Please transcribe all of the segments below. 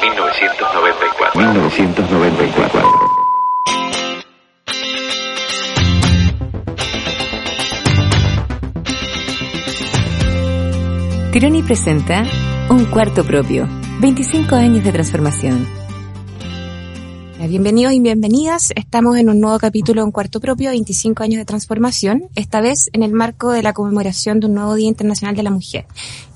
1994. 1994. Tironi presenta Un cuarto propio. 25 años de transformación. Bienvenidos y bienvenidas. Estamos en un nuevo capítulo en Cuarto Propio, 25 años de transformación, esta vez en el marco de la conmemoración de un nuevo Día Internacional de la Mujer.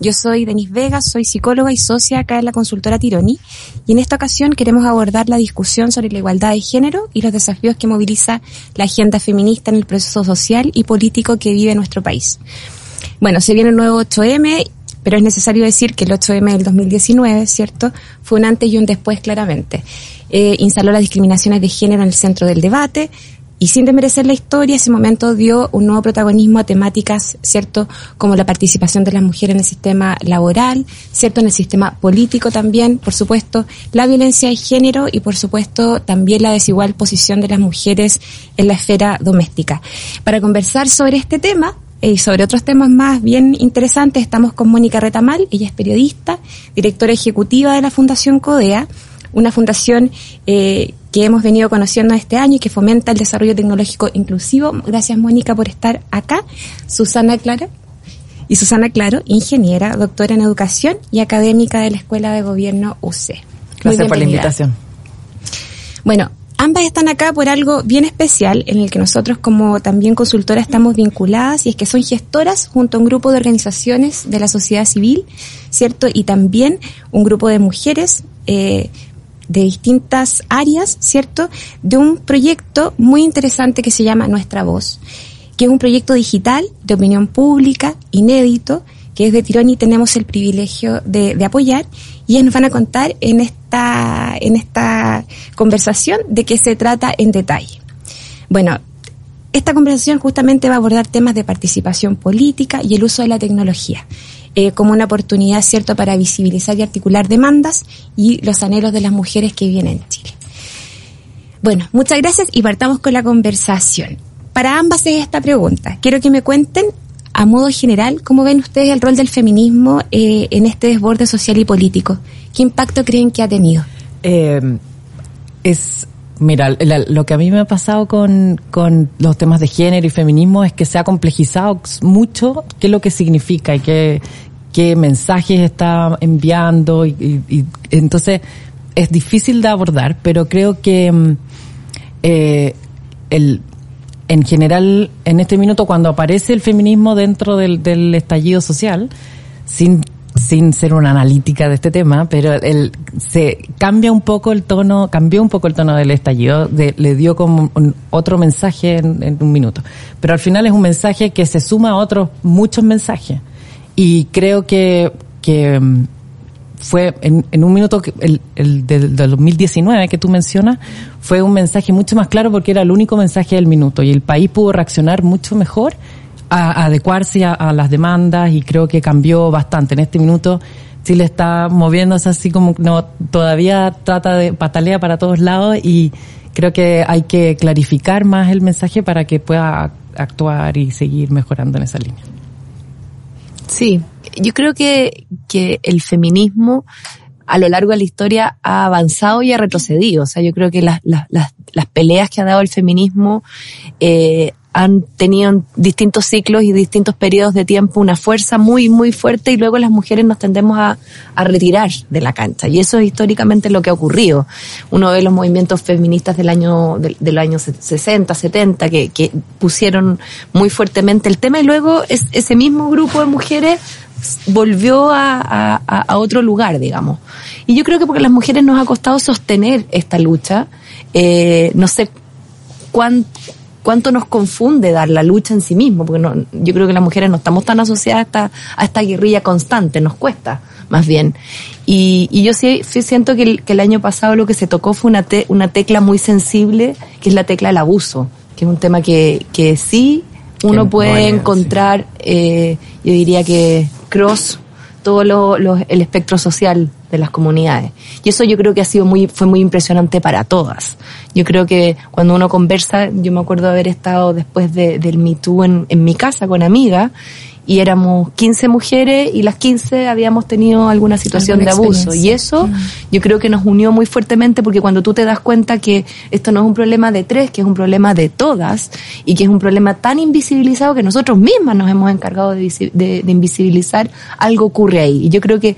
Yo soy Denise Vega, soy psicóloga y socia acá en la consultora Tironi y en esta ocasión queremos abordar la discusión sobre la igualdad de género y los desafíos que moviliza la agenda feminista en el proceso social y político que vive nuestro país. Bueno, se viene un nuevo 8M pero es necesario decir que el 8M del 2019, ¿cierto? Fue un antes y un después claramente eh, instaló las discriminaciones de género en el centro del debate y sin desmerecer la historia, ese momento dio un nuevo protagonismo a temáticas, ¿cierto?, como la participación de las mujeres en el sistema laboral, ¿cierto?, en el sistema político también, por supuesto, la violencia de género y, por supuesto, también la desigual posición de las mujeres en la esfera doméstica. Para conversar sobre este tema, y sobre otros temas más bien interesantes estamos con Mónica Retamal, ella es periodista, directora ejecutiva de la Fundación CODEA, una fundación eh, que hemos venido conociendo este año y que fomenta el desarrollo tecnológico inclusivo. Gracias, Mónica, por estar acá. Susana Clara. Y Susana Claro, ingeniera, doctora en educación y académica de la Escuela de Gobierno UC. Gracias por la invitación. Bueno, ambas están acá por algo bien especial en el que nosotros como también consultora estamos vinculadas y es que son gestoras junto a un grupo de organizaciones de la sociedad civil, ¿cierto? Y también un grupo de mujeres eh, de distintas áreas, ¿cierto? De un proyecto muy interesante que se llama Nuestra Voz, que es un proyecto digital de opinión pública, inédito, que es de Tirón y tenemos el privilegio de, apoyar y ellos nos van a contar en esta, en esta conversación de qué se trata en detalle. Bueno, esta conversación justamente va a abordar temas de participación política y el uso de la tecnología. Eh, como una oportunidad, ¿cierto?, para visibilizar y articular demandas y los anhelos de las mujeres que viven en Chile. Bueno, muchas gracias y partamos con la conversación. Para ambas es esta pregunta. Quiero que me cuenten, a modo general, cómo ven ustedes el rol del feminismo eh, en este desborde social y político. ¿Qué impacto creen que ha tenido? Eh, es Mira, lo que a mí me ha pasado con, con los temas de género y feminismo es que se ha complejizado mucho qué es lo que significa y qué, qué mensajes está enviando y, y, entonces es difícil de abordar, pero creo que mm, eh, el, en general en este minuto cuando aparece el feminismo dentro del, del estallido social, sin sin ser una analítica de este tema, pero el, se cambia un poco el tono, cambió un poco el tono del estallido, de, le dio como un, otro mensaje en, un minuto. Pero al final es un mensaje que se suma a otros muchos mensajes. Y creo que, que mm, fue en, en un minuto, el, el del, del 2019 que tú mencionas, fue un mensaje mucho más claro porque era el único mensaje del minuto y el país pudo reaccionar mucho mejor a, adecuarse a, las demandas y creo que cambió bastante. En este minuto Chile está moviéndose así como no todavía trata de patalea para todos lados y creo que hay que clarificar más el mensaje para que pueda actuar y seguir mejorando en esa línea. Sí, yo creo que, que el feminismo a lo largo de la historia ha avanzado y ha retrocedido. O sea, yo creo que las, las, las, las peleas que ha dado el feminismo eh, han tenido en distintos ciclos y distintos periodos de tiempo una fuerza muy, muy fuerte y luego las mujeres nos tendemos a, a retirar de la cancha. Y eso es históricamente lo que ha ocurrido. Uno ve los movimientos feministas del año, del, del año 60, 70, que, que pusieron muy fuertemente el tema y luego es, ese mismo grupo de mujeres volvió a, a, a, otro lugar, digamos. Y yo creo que porque a las mujeres nos ha costado sostener esta lucha, eh, no sé cuán, cuánto nos confunde dar la lucha en sí mismo, porque no, yo creo que las mujeres no estamos tan asociadas a esta, a esta guerrilla constante, nos cuesta más bien. Y, y yo sí, sí siento que el, que el año pasado lo que se tocó fue una, te- una tecla muy sensible, que es la tecla del abuso, que es un tema que, que sí uno puede encontrar, eh, yo diría que cross todo lo, el espectro social de las comunidades. Y eso yo creo que ha sido muy, fue muy impresionante para todas. Yo creo que cuando uno conversa, yo me acuerdo haber estado después de, del Me Too en, en mi casa con amigas, y éramos 15 mujeres y las 15 habíamos tenido alguna situación Alguna de abuso. Y eso yo creo que nos unió muy fuertemente porque cuando tú te das cuenta que esto no es un problema de tres, que es un problema de todas y que es un problema tan invisibilizado que nosotros mismas nos hemos encargado de, de- de invisibilizar, algo ocurre ahí. Y yo creo que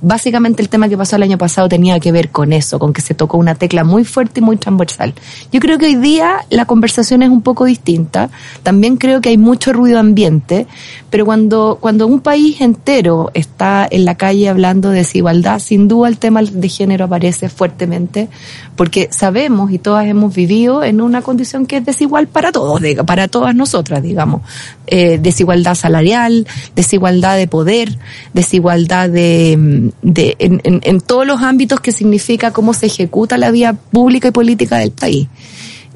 básicamente el tema que pasó el año pasado tenía que ver con eso, con que se tocó una tecla muy fuerte y muy transversal. Yo creo que hoy día la conversación es un poco distinta. También creo que hay mucho ruido ambiente, pero cuando, cuando un país entero está en la calle hablando de desigualdad, sin duda el tema de género aparece fuertemente, porque sabemos y todas hemos vivido en una condición que es desigual para todos, para todas nosotras, digamos. Eh, desigualdad salarial, desigualdad de poder, desigualdad de, de en, en- en todos los ámbitos que significa cómo se ejecuta la vía pública y política del país.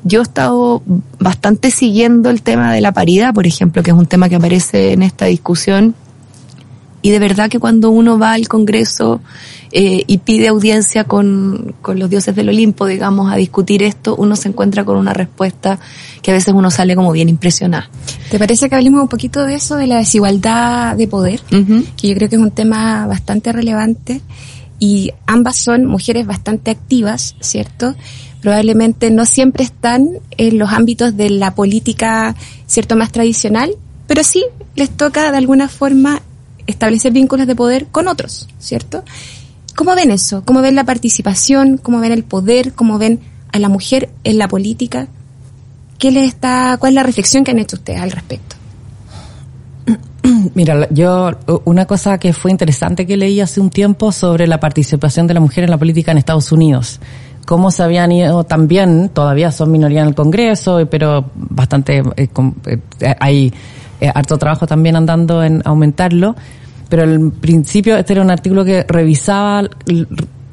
Yo he estado bastante siguiendo el tema de la paridad, por ejemplo, que es un tema que aparece en esta discusión. Y de verdad que cuando uno va al Congreso eh, y pide audiencia con, con los dioses del Olimpo, digamos, a discutir esto, uno se encuentra con una respuesta que a veces uno sale como bien impresionado. ¿Te parece que hablemos un poquito de eso, de la desigualdad de poder? Que yo creo que es un tema bastante relevante y ambas son mujeres bastante activas, ¿cierto? Probablemente no siempre están en los ámbitos de la política, ¿cierto?, más tradicional, pero sí les toca de alguna forma establecer vínculos de poder con otros, ¿cierto? ¿Cómo ven eso? ¿Cómo ven la participación? ¿Cómo ven el poder? ¿Cómo ven a la mujer en la política? ¿Qué les está, cuál es la reflexión que han hecho ustedes al respecto? Mira, yo una cosa que fue interesante que leí hace un tiempo sobre la participación de la mujer en la política en Estados Unidos. Cómo se habían ido también, todavía son minoría en el Congreso, pero bastante, eh, eh, hay eh, harto trabajo también andando en aumentarlo. Pero al principio este era un artículo que revisaba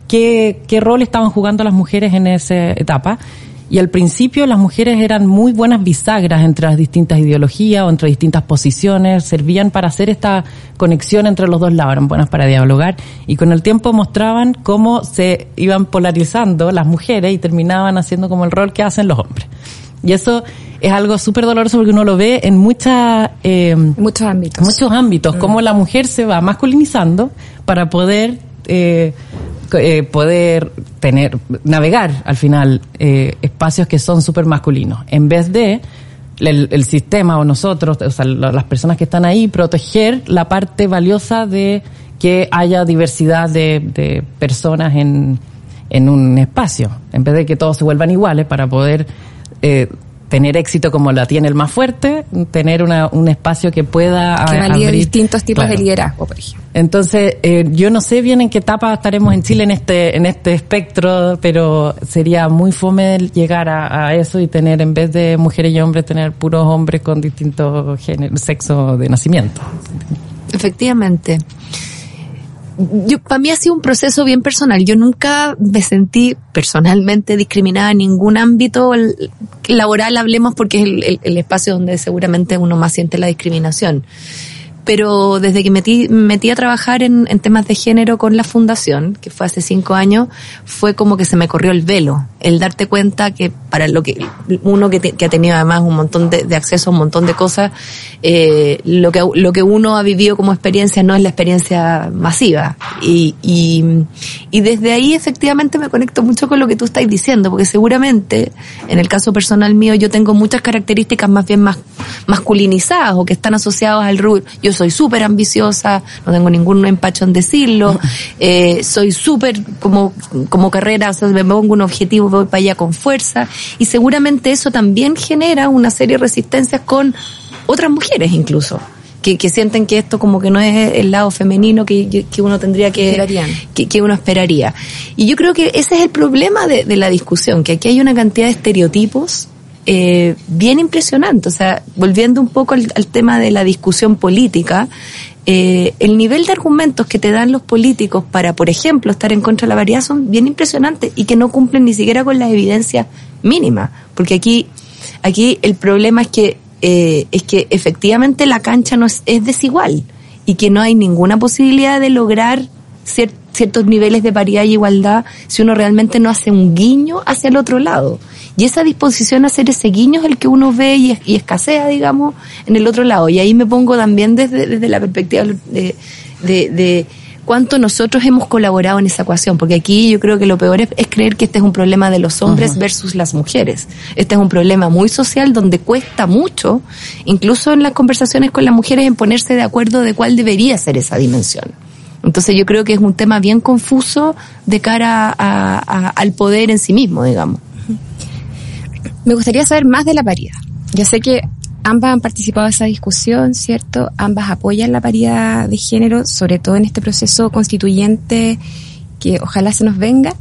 qué, qué rol estaban jugando las mujeres en esa etapa. Y al principio las mujeres eran muy buenas bisagras entre las distintas ideologías o entre distintas posiciones, servían para hacer esta conexión entre los dos lados, eran buenas para dialogar y con el tiempo mostraban cómo se iban polarizando las mujeres y terminaban haciendo como el rol que hacen los hombres. Y eso es algo súper doloroso porque uno lo ve en muchas... Eh, muchos ámbitos. muchos ámbitos, cómo la mujer se va masculinizando para poder eh, eh, poder tener, navegar al final eh, espacios que son súper masculinos, en vez de el, el sistema o nosotros, o sea, la- las personas que están ahí, proteger la parte valiosa de que haya diversidad de, de personas en, en un espacio, en vez de que todos se vuelvan iguales para poder eh, tener éxito como la tiene el más fuerte, tener una, un espacio que pueda que a- valide abrir- distintos tipos Claro. de liderazgo, por ejemplo. Entonces, eh, yo no sé bien en qué etapa estaremos en Chile en este, en este espectro, pero sería muy fome el llegar a, a eso y tener, en vez de mujeres y hombres, tener puros hombres con distintos género, sexo de nacimiento. Efectivamente. Yo, para mí ha sido un proceso bien personal. Yo nunca me sentí personalmente discriminada en ningún ámbito laboral, hablemos, porque es el- el espacio donde seguramente uno más siente la discriminación. Pero desde que metí, me metí a trabajar en, en temas de género con la fundación, que fue hace cinco años, fue como que se me corrió el velo. El darte cuenta que para lo que uno que, ha tenido además un montón de, acceso a un montón de cosas, eh, lo que lo que uno ha vivido como experiencia no es la experiencia masiva. Y, y, desde ahí efectivamente me conecto mucho con lo que tú estás diciendo, porque seguramente en el caso personal mío yo tengo muchas características más bien más masculinizadas o que están asociadas al rubro. Soy súper ambiciosa, no tengo ningún empacho en decirlo, eh, soy súper como, como carrera, o sea, me pongo un objetivo, voy para allá con fuerza y seguramente eso también genera una serie de resistencias con otras mujeres incluso. Que, que sienten que esto como que no es el lado femenino que, que uno tendría que, que, que uno esperaría. Y yo creo que ese es el problema de, de la discusión, que aquí hay una cantidad de estereotipos eh, bien impresionante. O sea, volviendo un poco al, tema de la discusión política, eh, el nivel de argumentos que te dan los políticos para, por ejemplo, estar en contra de la variedad son bien impresionantes y que no cumplen ni siquiera con la evidencia mínima. Porque aquí, aquí el problema es que, eh, es que efectivamente la cancha no es, es desigual y que no hay ninguna posibilidad de lograr cier- ciertos niveles de paridad y igualdad si uno realmente no hace un guiño hacia el otro lado. Y esa disposición a hacer ese guiño es el que uno ve y, y escasea, digamos, en el otro lado. Y ahí me pongo también desde, desde la perspectiva de, de, de cuánto nosotros hemos colaborado en esa ecuación, porque aquí yo creo que lo peor es, es creer que este es un problema de los hombres versus las mujeres. Este es un problema muy social donde cuesta mucho, incluso en las conversaciones con las mujeres, en ponerse de acuerdo de cuál debería ser esa dimensión. Entonces yo creo que es un tema bien confuso de cara a- a- al poder en sí mismo, digamos. Me gustaría saber más de la paridad. Yo sé que ambas han participado en esa discusión, ¿cierto? Ambas apoyan la paridad de género, sobre todo en este proceso constituyente que ojalá se nos venga.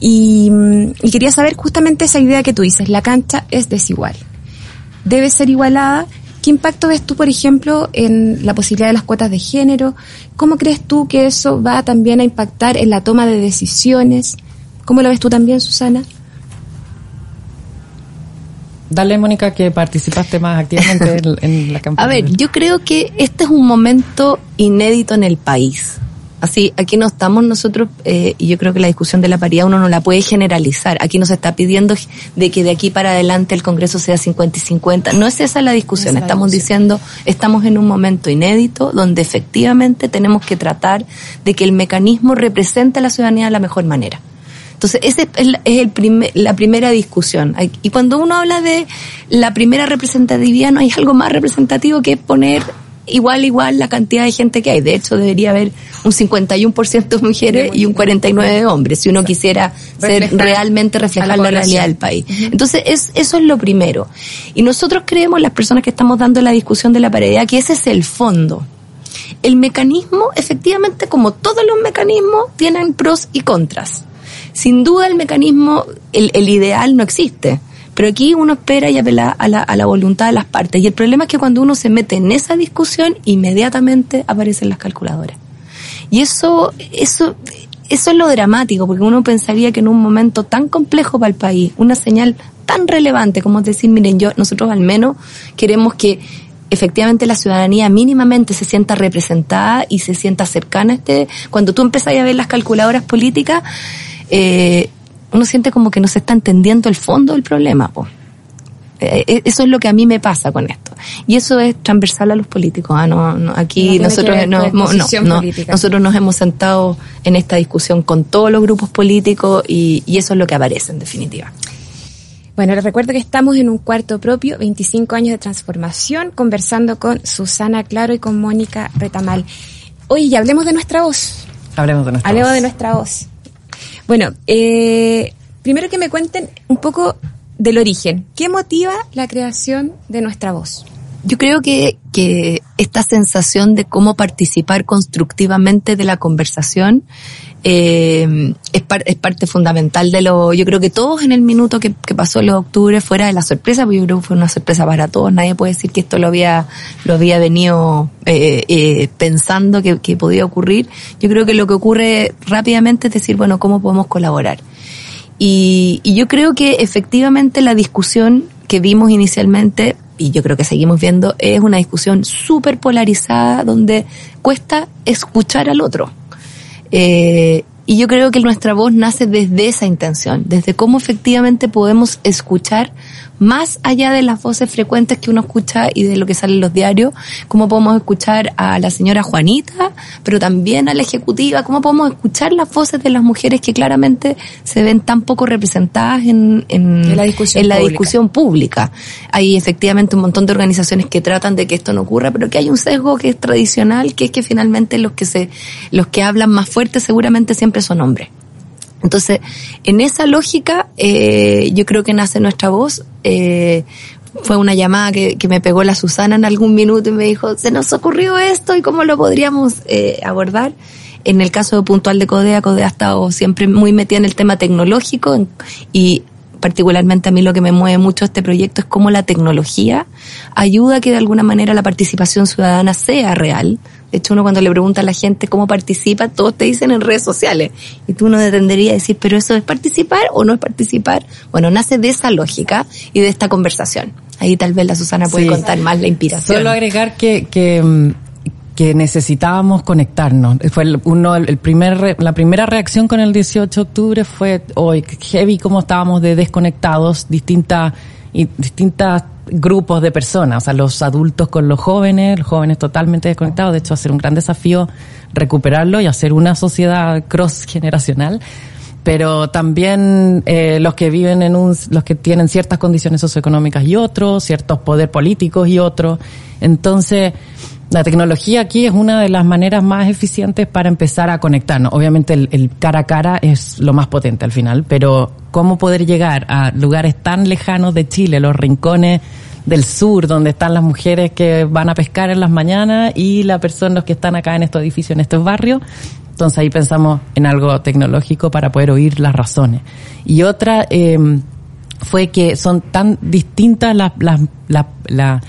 Y, mm, y quería saber justamente esa idea que tú dices, la cancha es desigual. Debe ser igualada. ¿Qué impacto ves tú, por ejemplo, en la posibilidad de las cuotas de género? ¿Cómo crees tú que eso va también a impactar en la toma de decisiones? ¿Cómo lo ves tú también, Susana? Dale, Mónica, que participaste más activamente en, en la campaña. A ver, yo creo que este es un momento inédito en el país. Así, aquí no estamos nosotros, eh, y yo creo que la discusión de la paridad uno no la puede generalizar. Aquí no se está pidiendo de que de aquí para adelante el Congreso sea 50 y 50. No es esa la discusión. Esa es la estamos discusión. diciendo, estamos en un momento inédito donde efectivamente tenemos que tratar de que el mecanismo represente a la ciudadanía de la mejor manera. Entonces, esa es, la- es el primer- la primera discusión. Y cuando uno habla de la primera representatividad, no hay algo más representativo que poner igual, igual la cantidad de gente que hay. De hecho, debería haber un 51% de mujeres y un 49% de hombres, si uno quisiera ser realmente reflejar la realidad del país. Entonces, es, eso es lo primero. Y nosotros creemos, las personas que estamos dando la discusión de la paridad, que ese es el fondo. El mecanismo, efectivamente, como todos los mecanismos, tienen pros y contras. Sin duda el mecanismo, el, el ideal no existe. Pero aquí uno espera y apela a la, a la voluntad de las partes. Y el problema es que cuando uno se mete en esa discusión, inmediatamente aparecen las calculadoras. Y eso, eso, eso es lo dramático, porque uno pensaría que en un momento tan complejo para el país, una señal tan relevante como decir, miren, yo, nosotros al menos queremos que efectivamente la ciudadanía mínimamente se sienta representada y se sienta cercana a este, cuando tú empiezas a ver las calculadoras políticas, eh, uno siente como que no se está entendiendo el fondo del problema, po. Eh, eh, eso es lo que a mí me pasa con esto. Y eso es transversal a los políticos. Ah, no, no, No aquí que nosotros nos no, no, nosotros nos hemos sentado en esta discusión con todos los grupos políticos y, y eso es lo que aparece en definitiva. Bueno, les recuerdo que estamos en un cuarto propio, 25 años de transformación, conversando con Susana Claro y con Mónica Retamal. Oye, y hablemos de nuestra voz. Hablemos de nuestra Hablemos voz. de nuestra voz. Bueno, eh, primero que me cuenten un poco del origen. ¿Qué motiva la creación de nuestra voz? Yo creo que, que esta sensación de cómo participar constructivamente de la conversación eh, es, es parte fundamental de lo. Yo creo que todos en el minuto que, que pasó el de octubre, fuera de la sorpresa, porque yo creo que fue una sorpresa para todos, nadie puede decir que esto lo había, lo había venido eh, eh, pensando que, que podía ocurrir. Yo creo que lo que ocurre rápidamente es decir, bueno, ¿cómo podemos colaborar? Y, y yo creo que efectivamente la discusión que vimos inicialmente, y yo creo que seguimos viendo, es una discusión súper polarizada donde cuesta escuchar al otro. Eh, y yo creo que nuestra voz nace desde esa intención, desde cómo efectivamente podemos escuchar más allá de las voces frecuentes que uno escucha y de lo que sale en los diarios, cómo podemos escuchar a la señora Juanita, pero también a la ejecutiva, cómo podemos escuchar las voces de las mujeres que claramente se ven tan poco representadas en, en, En la discusión en la pública. discusión pública. Hay efectivamente un montón de organizaciones que tratan de que esto no ocurra, pero que hay un sesgo que es tradicional, que es que finalmente los que se, los que hablan más fuerte seguramente siempre son hombres. Entonces, en esa lógica, eh, yo creo que nace nuestra voz. Eh, fue una llamada que, que me pegó la Susana en algún minuto y me dijo, se nos ocurrió esto y cómo lo podríamos eh, abordar. En el caso puntual de Codea, Codea ha estado siempre muy metida en el tema tecnológico y particularmente a mí lo que me mueve mucho este proyecto es cómo la tecnología ayuda a que de alguna manera la participación ciudadana sea real. De hecho, uno cuando le pregunta a la gente cómo participa, todos te dicen en redes sociales. Y tú no tendería a decir, pero eso es participar o no es participar. Bueno, nace de esa lógica y de esta conversación. Ahí tal vez la Susana puede Sí. contar más la inspiración. Solo agregar que, que, mm, que necesitábamos conectarnos. Fue el, uno, el primer, la primera reacción con el 18 de octubre fue hoy heavy como estábamos de desconectados, distintas, distintas grupos de personas, o sea, los adultos con los jóvenes, los jóvenes totalmente desconectados. De hecho, va a ser un gran desafío recuperarlo y hacer una sociedad cross generacional pero también eh, los que viven en un, los que tienen ciertas condiciones socioeconómicas y otros, ciertos poder políticos y otros. Entonces, la tecnología aquí es una de las maneras más eficientes para empezar a conectarnos. Obviamente el, el cara a cara es lo más potente al final, pero cómo poder llegar a lugares tan lejanos de Chile, los rincones del sur, donde están las mujeres que van a pescar en las mañanas y las personas que están acá en estos edificios, en estos barrios. Entonces ahí pensamos en algo tecnológico para poder oír las razones. Y otra eh, fue que son tan distintas las, las, la- la-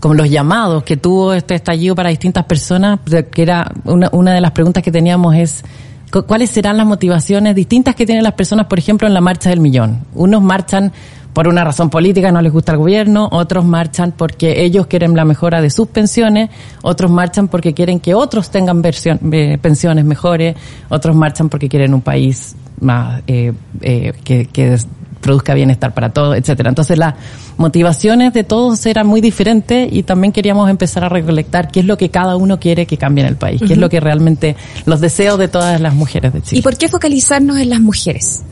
como los llamados que tuvo este estallido para distintas personas, que era una, una de las preguntas que teníamos es cu- cuáles serán las motivaciones distintas que tienen las personas, por ejemplo, en la marcha del millón. Unos marchan por una razón política, no les gusta el gobierno, otros marchan porque ellos quieren la mejora de sus pensiones, otros marchan porque quieren que otros tengan versión- eh, pensiones mejores, otros marchan porque quieren un país más eh, eh, que, que produzca bienestar para todos, etcétera. Entonces las motivaciones de todos eran muy diferentes y también queríamos empezar a recolectar qué es lo que cada uno quiere que cambie en el país, qué es lo que realmente los deseos de todas las mujeres de Chile. ¿Y por qué focalizarnos en las mujeres?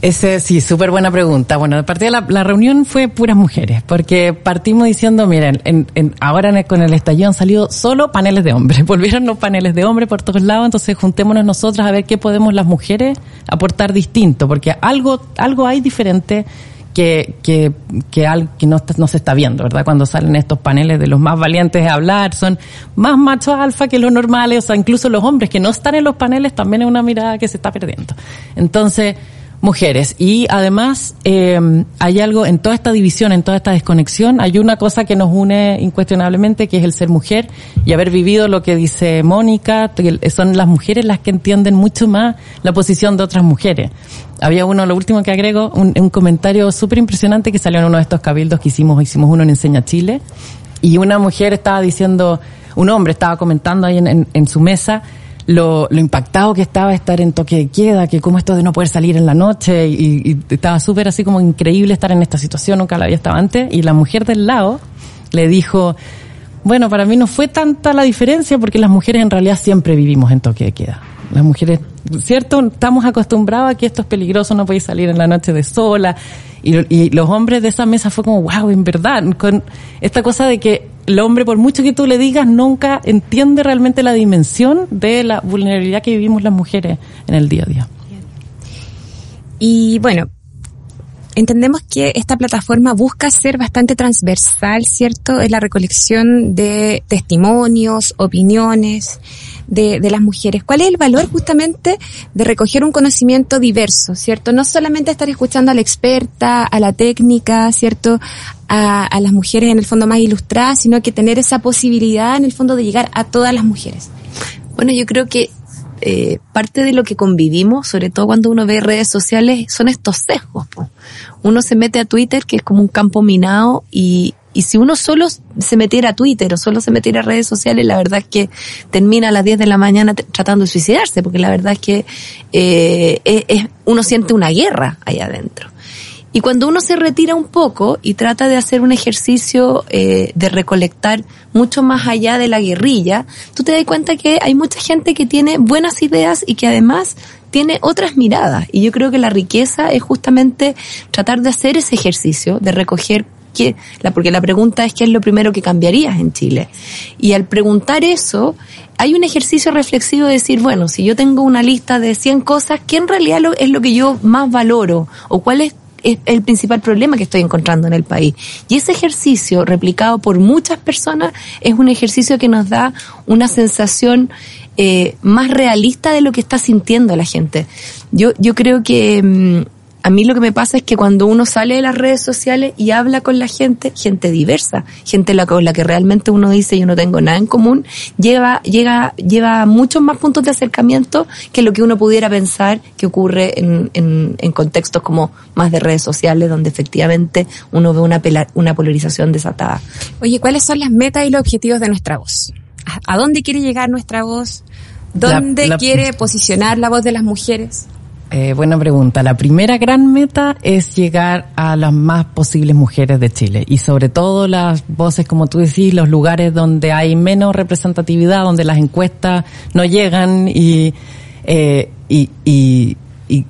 Ese, sí, súper buena pregunta. Bueno, de partida la, la reunión fue puras mujeres, porque partimos diciendo, miren, en, en- ahora con el estallido han salido solo paneles de hombres, volvieron los paneles de hombres por todos lados, entonces juntémonos nosotras a ver qué podemos las mujeres aportar distinto, porque algo, algo hay diferente que, que, que, al- que no, se está viendo, ¿verdad? Cuando salen estos paneles de los más valientes a hablar, son más machos alfa que los normales, o sea, incluso los hombres que no están en los paneles también es una mirada que se está perdiendo. Entonces, mujeres. Y además, eh, hay algo en toda esta división, en toda esta desconexión, hay una cosa que nos une incuestionablemente, que es el ser mujer y haber vivido lo que dice Mónica, son las mujeres las que entienden mucho más la posición de otras mujeres. Había uno, lo último que agrego, un, comentario súper impresionante que salió en uno de estos cabildos que hicimos, hicimos uno en Enseña Chile, y una mujer estaba diciendo, un hombre estaba comentando ahí en- en su mesa, lo, lo impactado que estaba estar en toque de queda, que como esto de no poder salir en la noche, y, y estaba súper así como increíble estar en esta situación, nunca la había estado antes, y la mujer del lado le dijo, bueno, para mí no fue tanta la diferencia porque las mujeres en realidad siempre vivimos en toque de queda. Las mujeres, ¿cierto? Estamos acostumbrados a que esto es peligroso, no podéis salir en la noche de sola. Y, y los hombres de esa mesa fue como, wow, en verdad, con esta cosa de que el hombre, por mucho que tú le digas, nunca entiende realmente la dimensión de la vulnerabilidad que vivimos las mujeres en el día a día. Y bueno, entendemos que esta plataforma busca ser bastante transversal, ¿cierto? En la recolección de testimonios, opiniones de, de las mujeres. ¿Cuál es el valor justamente de recoger un conocimiento diverso, ¿cierto? No solamente estar escuchando a la experta, a la técnica, ¿cierto? A, a las mujeres en el fondo más ilustradas, sino que tener esa posibilidad en el fondo de llegar a todas las mujeres. Bueno, yo creo que eh, parte de lo que convivimos, sobre todo cuando uno ve redes sociales, son estos sesgos. Uno se mete a Twitter, que es como un campo minado, y, y si uno solo se metiera a Twitter o solo se metiera a redes sociales, la verdad es que termina a las 10 de la mañana tratando de suicidarse, porque la verdad es que eh, es- es- uno siente una guerra ahí adentro. Y cuando uno se retira un poco y trata de hacer un ejercicio eh, de recolectar mucho más allá de la guerrilla, tú te das cuenta que hay mucha gente que tiene buenas ideas y que además tiene otras miradas. Y yo creo que la riqueza es justamente tratar de hacer ese ejercicio, de recoger la, porque la pregunta es qué es lo primero que cambiarías en Chile. Y al preguntar eso, hay un ejercicio reflexivo de decir, bueno, si yo tengo una lista de 100 cosas, ¿qué en realidad es lo que yo más valoro? ¿O cuál es es el principal problema que estoy encontrando en el país. Y ese ejercicio, replicado por muchas personas, es un ejercicio que nos da una sensación eh, más realista de lo que está sintiendo la gente. Yo, yo creo que mm, a mí lo que me pasa es que cuando uno sale de las redes sociales y habla con la gente, gente diversa, gente la, con la que realmente uno dice yo no tengo nada en común, lleva, llega, lleva muchos más puntos de acercamiento que lo que uno pudiera pensar que ocurre en, en, en contextos como más de redes sociales, donde efectivamente uno ve una, pela- una polarización desatada. Oye, ¿cuáles son las metas y los objetivos de nuestra voz? ¿A- ¿A dónde quiere llegar nuestra voz? ¿Dónde La- la- quiere posicionar la voz de las mujeres? Eh, buena pregunta. La primera gran meta es llegar a las más posibles mujeres de Chile y sobre todo las voces, como tú decís, los lugares donde hay menos representatividad, donde las encuestas no llegan y, eh, y, y, y,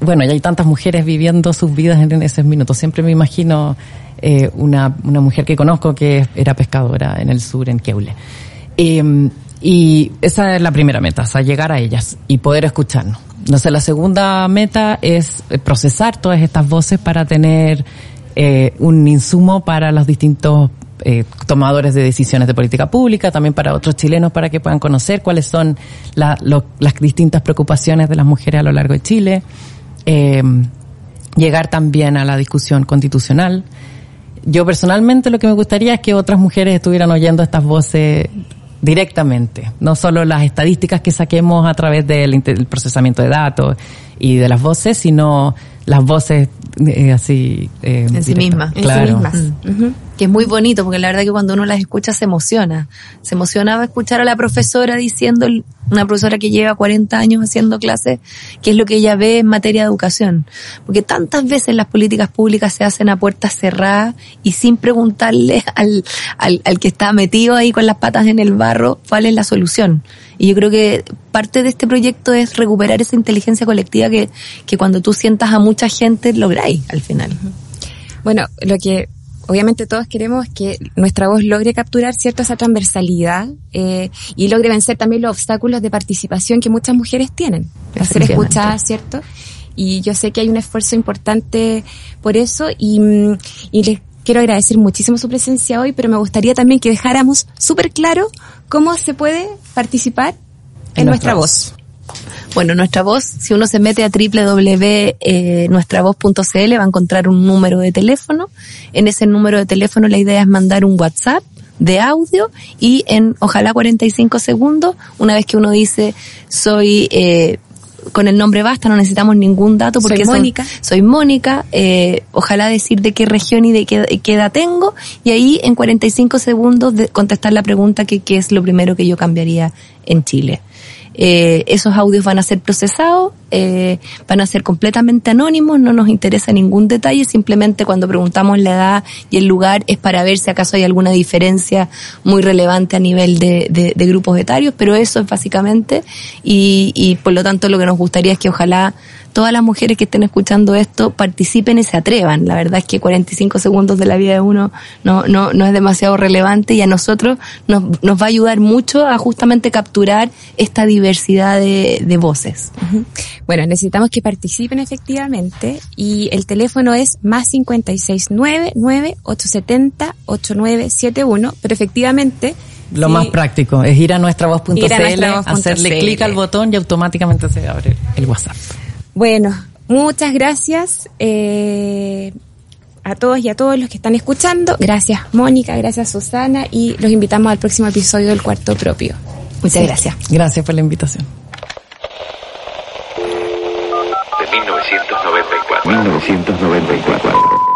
bueno, ya hay tantas mujeres viviendo sus vidas en esos minutos. Siempre me imagino eh, una, una mujer que conozco que era pescadora en el sur, en Keule. Eh, y esa es la primera meta, o sea, llegar a ellas y poder escucharnos. No sé, la segunda meta es eh, procesar todas estas voces para tener eh, un insumo para los distintos eh, tomadores de decisiones de política pública, también para otros chilenos para que puedan conocer cuáles son las distintas preocupaciones de las mujeres a lo largo de Chile. Eh, llegar también a la discusión constitucional. Yo personalmente lo que me gustaría es que otras mujeres estuvieran oyendo estas voces directamente, no solo las estadísticas que saquemos a través del, procesamiento de datos y de las voces, sino las voces eh, así eh, En sí mismas. En sí Claro. mismas. Ujú. que es muy bonito, porque la verdad que cuando uno las escucha se emociona. Se emocionaba escuchar a la profesora diciendo, una profesora que lleva 40 años haciendo clases, qué es lo que ella ve en materia de educación. Porque tantas veces las políticas públicas se hacen a puertas cerradas y sin preguntarle al, al, al que está metido ahí con las patas en el barro cuál es la solución. Y yo creo que parte de este proyecto es recuperar esa inteligencia colectiva que, que cuando tú sientas a mucha gente lográis al final. Bueno, lo que obviamente todos queremos es que nuestra voz logre capturar cierta esa transversalidad eh, y logre vencer también los obstáculos de participación que muchas mujeres tienen, a ser escuchadas, ¿cierto? Y yo sé que hay un esfuerzo importante por eso y, y les quiero agradecer muchísimo su presencia hoy, pero me gustaría también que dejáramos súper claro cómo se puede participar en, En nuestra nuestra voz. Bueno, nuestra voz, si uno se mete a www.nuestravoz.cl va a encontrar un número de teléfono. En ese número de teléfono la idea es mandar un WhatsApp de audio y en ojalá 45 segundos, una vez que uno dice soy eh, con el nombre basta, no necesitamos ningún dato Soy porque son- Mónica. soy Mónica, eh, ojalá decir de qué región y de qué, qué edad tengo y ahí en 45 segundos de contestar la pregunta que qué es lo primero que yo cambiaría en Chile. Eh, esos audios van a ser procesados, eh, van a ser completamente anónimos, no nos interesa ningún detalle, simplemente cuando preguntamos la edad y el lugar es para ver si acaso hay alguna diferencia muy relevante a nivel de, de- de grupos etarios, pero eso es básicamente y, y por lo tanto lo que nos gustaría es que ojalá todas las mujeres que estén escuchando esto participen y se atrevan. La verdad es que 45 segundos de la vida de uno no, no, no es demasiado relevante y a nosotros nos, nos va a ayudar mucho a justamente capturar esta diversidad de, de voces. Bueno, necesitamos que participen efectivamente y el teléfono es más 569-870-8971, pero efectivamente... Lo sí, más práctico es ir a nuestra voz.cl, Ir a nuestravoz.cl. hacerle clic al botón y automáticamente se abre el WhatsApp. Bueno, muchas gracias eh, a todos y a todos los que están escuchando. Gracias Mónica, gracias Susana y los invitamos al próximo episodio del Cuarto Propio. Muchas gracias. Gracias por la invitación. De 1994. 1994.